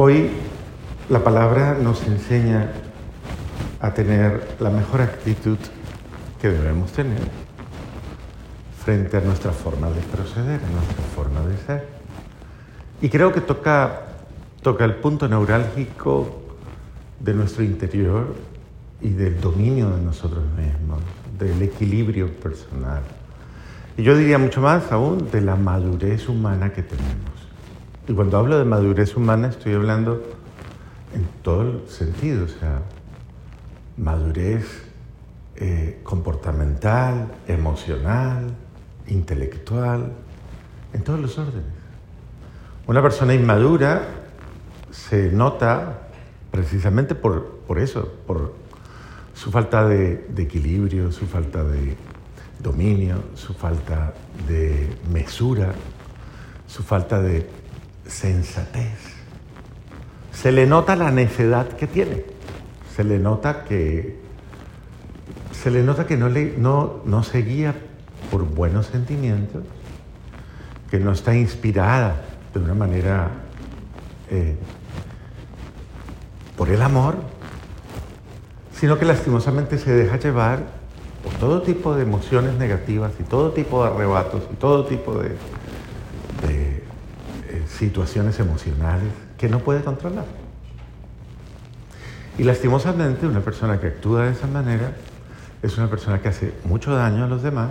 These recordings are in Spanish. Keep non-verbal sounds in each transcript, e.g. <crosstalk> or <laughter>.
Hoy la palabra nos enseña a tener la mejor actitud que debemos tener frente a nuestra forma de proceder, a nuestra forma de ser. Y creo que toca, toca el punto neurálgico de nuestro interior y del dominio de nosotros mismos, del equilibrio personal. Y yo diría mucho más aún de la madurez humana que tenemos. Y cuando hablo de madurez humana estoy hablando en todo el sentido, o sea, madurez eh, comportamental, emocional, intelectual, en todos los órdenes. Una persona inmadura se nota precisamente por, por eso, por su falta de, de equilibrio, su falta de dominio, su falta de mesura, su falta de sensatez. Se le nota la necedad que tiene, se le nota que se le nota que no, le, no, no se guía por buenos sentimientos, que no está inspirada de una manera eh, por el amor, sino que lastimosamente se deja llevar por todo tipo de emociones negativas y todo tipo de arrebatos y todo tipo de, situaciones emocionales que no puede controlar. Y lastimosamente una persona que actúa de esa manera es una persona que hace mucho daño a los demás,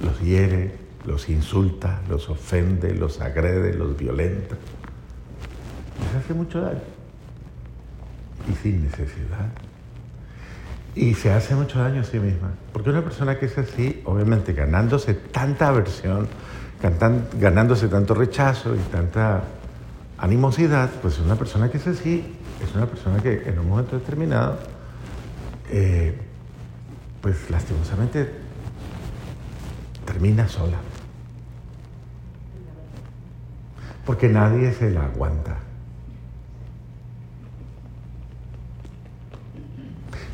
los hiere, los insulta, los ofende, los agrede, los violenta. Les hace mucho daño. Y sin necesidad. Y se hace mucho daño a sí misma. Porque una persona que es así, obviamente ganándose tanta aversión, ganándose tanto rechazo y tanta animosidad, pues una persona que es así, es una persona que en un momento determinado, eh, pues lastimosamente termina sola. Porque nadie se la aguanta.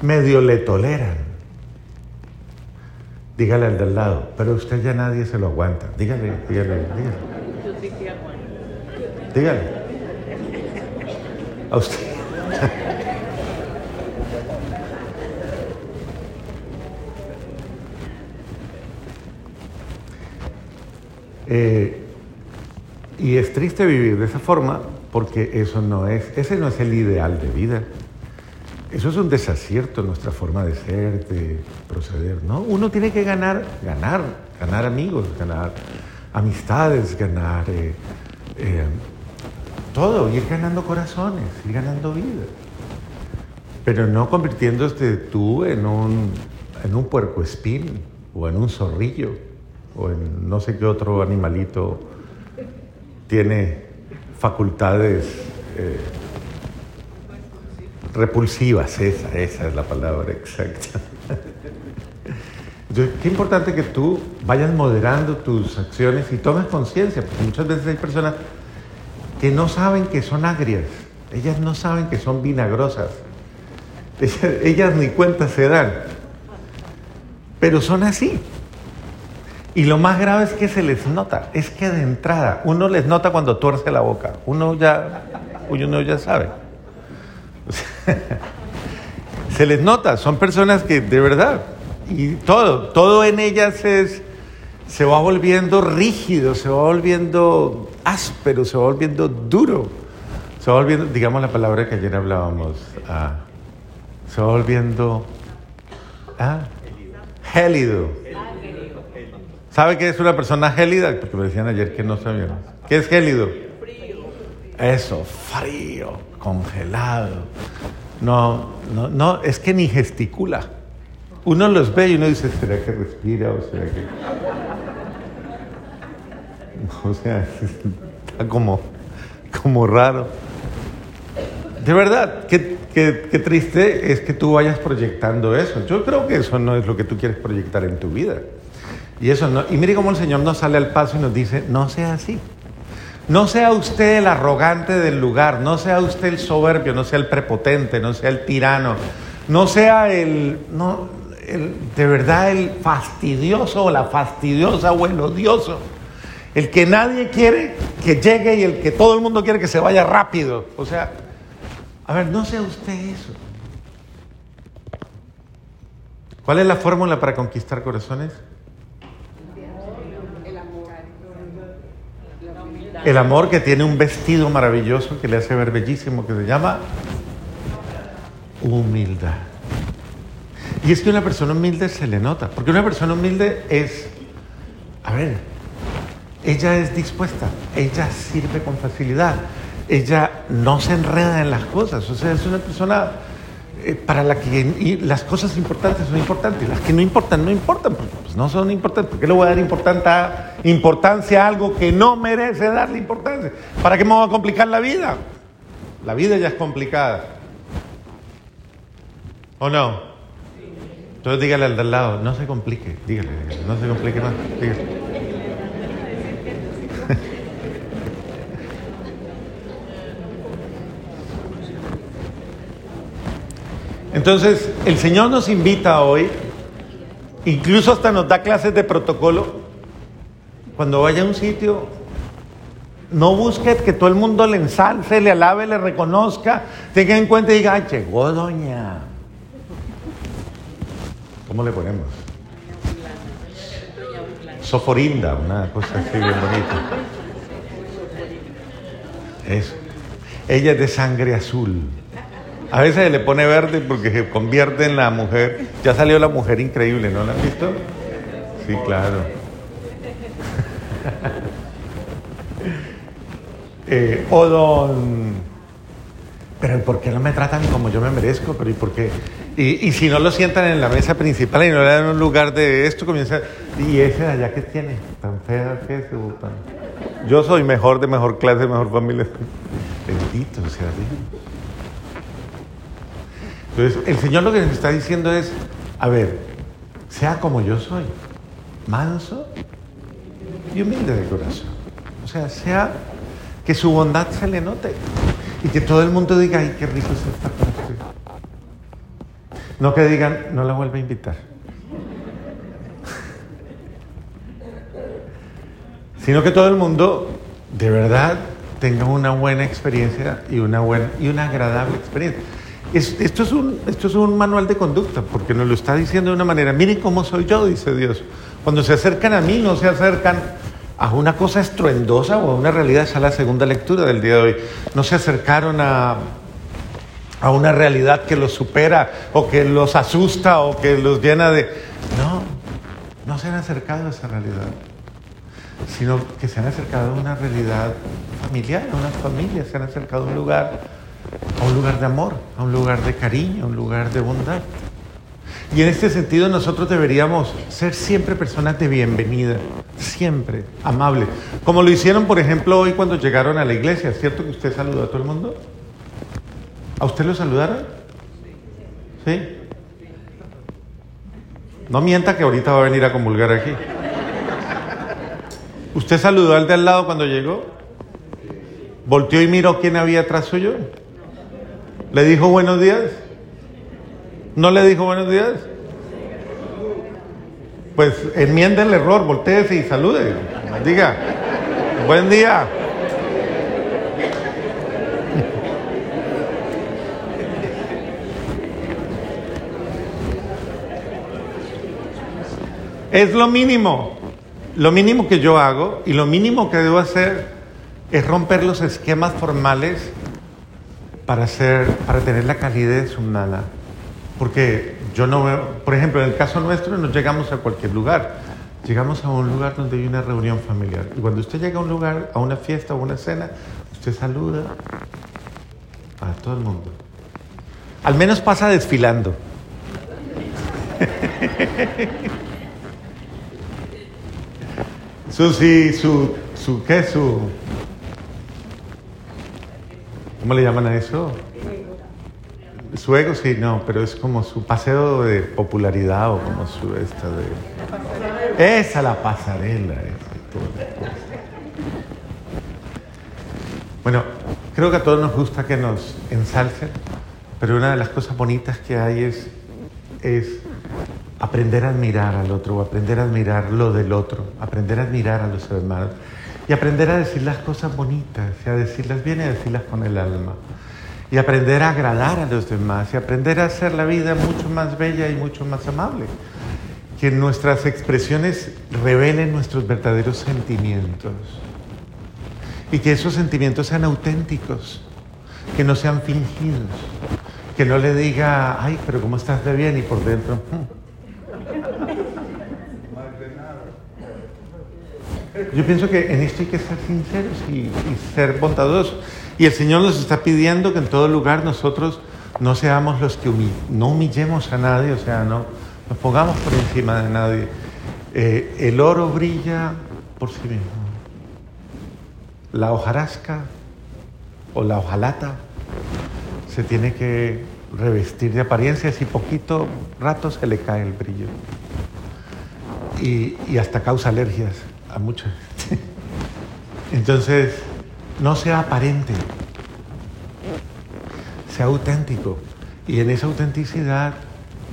Medio le toleran Dígale al del lado, pero usted ya nadie se lo aguanta. Dígale, dígale, dígale. Yo sí que aguanto. Dígale. A usted. <laughs> Eh, y es triste vivir de esa forma porque eso no es, ese no es el ideal de vida. Eso es un desacierto en nuestra forma de ser, de proceder, ¿no? Uno tiene que ganar, ganar, ganar amigos, ganar amistades, ganar eh, eh, todo, ir ganando corazones, ir ganando vida. Pero no convirtiéndote tú en un, en un puercoespín o en un zorrillo o en no sé qué otro animalito tiene facultades. Eh, repulsivas, esa, esa es la palabra exacta. Qué importante que tú vayas moderando tus acciones y tomes conciencia, porque muchas veces hay personas que no saben que son agrias, ellas no saben que son vinagrosas, ellas, ni cuenta se dan, pero son así. Y lo más grave es que se les nota, es que de entrada, uno les nota cuando tuerce la boca, uno ya, uno ya sabe. <laughs> se les nota, son personas que de verdad, y todo, todo en ellas es, se va volviendo rígido, se va volviendo áspero, se va volviendo duro, se va volviendo, digamos la palabra que ayer hablábamos, ah, se va volviendo ah, gélido. ¿Sabe qué es una persona gélida? Porque me decían ayer que no sabían. ¿Qué es gélido? Eso, frío, congelado. No, no, no, es que ni gesticula. Uno los ve y uno dice, ¿será que respira o será que... <laughs> O sea, <laughs> está como, como raro. De verdad, qué, qué, qué, triste es que tú vayas proyectando eso. Yo creo que eso no es lo que tú quieres proyectar en tu vida. Y eso no. Y mire cómo el Señor nos sale al paso y nos dice, no sea así. No sea usted el arrogante del lugar, no sea usted el soberbio, no sea el prepotente, no sea el tirano, no sea el, no, el de verdad el fastidioso o la fastidiosa o el odioso. El que nadie quiere que llegue y el que todo el mundo quiere que se vaya rápido. O sea, a ver, no sea usted eso. ¿Cuál es la fórmula para conquistar corazones? El amor que tiene un vestido maravilloso que le hace ver bellísimo, que se llama humildad. Y es que una persona humilde se le nota, porque una persona humilde es, a ver, ella es dispuesta, ella sirve con facilidad, ella no se enreda en las cosas, o sea, es una persona eh, para la que las cosas importantes son importantes, las que no importan, no importan, pues, pues no son importantes. ¿Por qué le voy a dar importancia a algo que no merece darle importancia? ¿Para qué me voy a complicar la vida? La vida ya es complicada. ¿O no? Entonces dígale al de al lado, no se complique, dígale, no se complique más, dígale. Entonces, el Señor nos invita hoy, incluso hasta nos da clases de protocolo. Cuando vaya a un sitio, no busque que todo el mundo le ensalce, le alabe, le reconozca, tenga en cuenta y diga, Ay, llegó doña. ¿Cómo le ponemos? Soforinda, una cosa así bien bonita. Eso. Ella es de sangre azul. A veces le pone verde porque se convierte en la mujer. Ya salió la mujer increíble, ¿no la han visto? Sí, claro. <laughs> eh, o don. Pero ¿por qué no me tratan como yo me merezco? Pero ¿y por qué? Y, si no lo sientan en la mesa principal y no le dan un lugar de esto, comienza. ¿Y ese de allá que tiene? Tan fea que es. Yo soy mejor, de mejor clase, de mejor familia. <laughs> Bendito sea Dios. Entonces, el Señor lo que nos está diciendo es, a ver, sea como yo soy, manso y humilde de corazón. O sea, sea que su bondad se le note y que todo el mundo diga, ay, qué rico es con usted. No que digan, no la vuelva a invitar. <laughs> Sino que todo el mundo de verdad tenga una buena experiencia y una buena y una agradable experiencia esto, es un, esto es un manual de conducta, porque nos lo está diciendo de una manera, miren cómo soy yo, dice Dios. Cuando se acercan a mí, no se acercan a una cosa estruendosa o a una realidad, esa es la segunda lectura del día de hoy. No se acercaron a, a una realidad que los supera o que los asusta o que los llena de... No, no se han acercado a esa realidad, sino que se han acercado a una realidad familiar, a una familia, se han acercado a un lugar a un lugar de amor, a un lugar de cariño, a un lugar de bondad. Y en este sentido nosotros deberíamos ser siempre personas de bienvenida, siempre amables. Como lo hicieron, por ejemplo, hoy cuando llegaron a la iglesia. ¿Es cierto que usted saludó a todo el mundo? ¿A usted lo saludaron? ¿Sí? No mienta que ahorita va a venir a comulgar aquí. ¿Usted saludó al de al lado cuando llegó? ¿Volteó y miró quién había atrás suyo? ¿Le dijo buenos días? ¿No le dijo buenos días? Pues enmienda el error, volteese y salude. Diga, buen día. Es lo mínimo, lo mínimo que yo hago y lo mínimo que debo hacer es romper los esquemas formales para, para tener la calidez humana. Porque yo no veo, por ejemplo, en el caso nuestro no llegamos a cualquier lugar, llegamos a un lugar donde hay una reunión familiar. Y cuando usted llega a un lugar, a una fiesta o una cena, usted saluda a todo el mundo. Al menos pasa desfilando. <laughs> su, sí, su, su, ¿qué? Su, ¿Cómo le llaman a eso? Su ego, sí, no, pero es como su paseo de popularidad o como su esta de... Esa la pasarela. Bueno, creo que a todos nos gusta que nos ensalcen, pero una de las cosas bonitas que hay es, es aprender a admirar al otro, aprender a admirar lo del otro, aprender a admirar a los hermanos y aprender a decir las cosas bonitas, y a decirlas bien y a decirlas con el alma. Y aprender a agradar a los demás y aprender a hacer la vida mucho más bella y mucho más amable. Que nuestras expresiones revelen nuestros verdaderos sentimientos. Y que esos sentimientos sean auténticos, que no sean fingidos. Que no le diga, ay, pero ¿cómo estás de bien? Y por dentro. Yo pienso que en esto hay que ser sinceros y, y ser bondadosos. Y el Señor nos está pidiendo que en todo lugar nosotros no seamos los que no humillemos a nadie, o sea, no nos pongamos por encima de nadie. Eh, el oro brilla por sí mismo. La hojarasca o la hojalata se tiene que revestir de apariencias y poquito rato se le cae el brillo. Y hasta causa alergias a mucha gente. Entonces, no sea aparente, sea auténtico. Y en esa autenticidad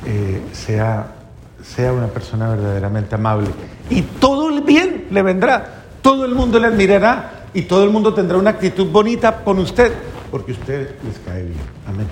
eh, sea, sea una persona verdaderamente amable. Y todo el bien le vendrá, todo el mundo le admirará y todo el mundo tendrá una actitud bonita con usted, porque usted les cae bien. Amén.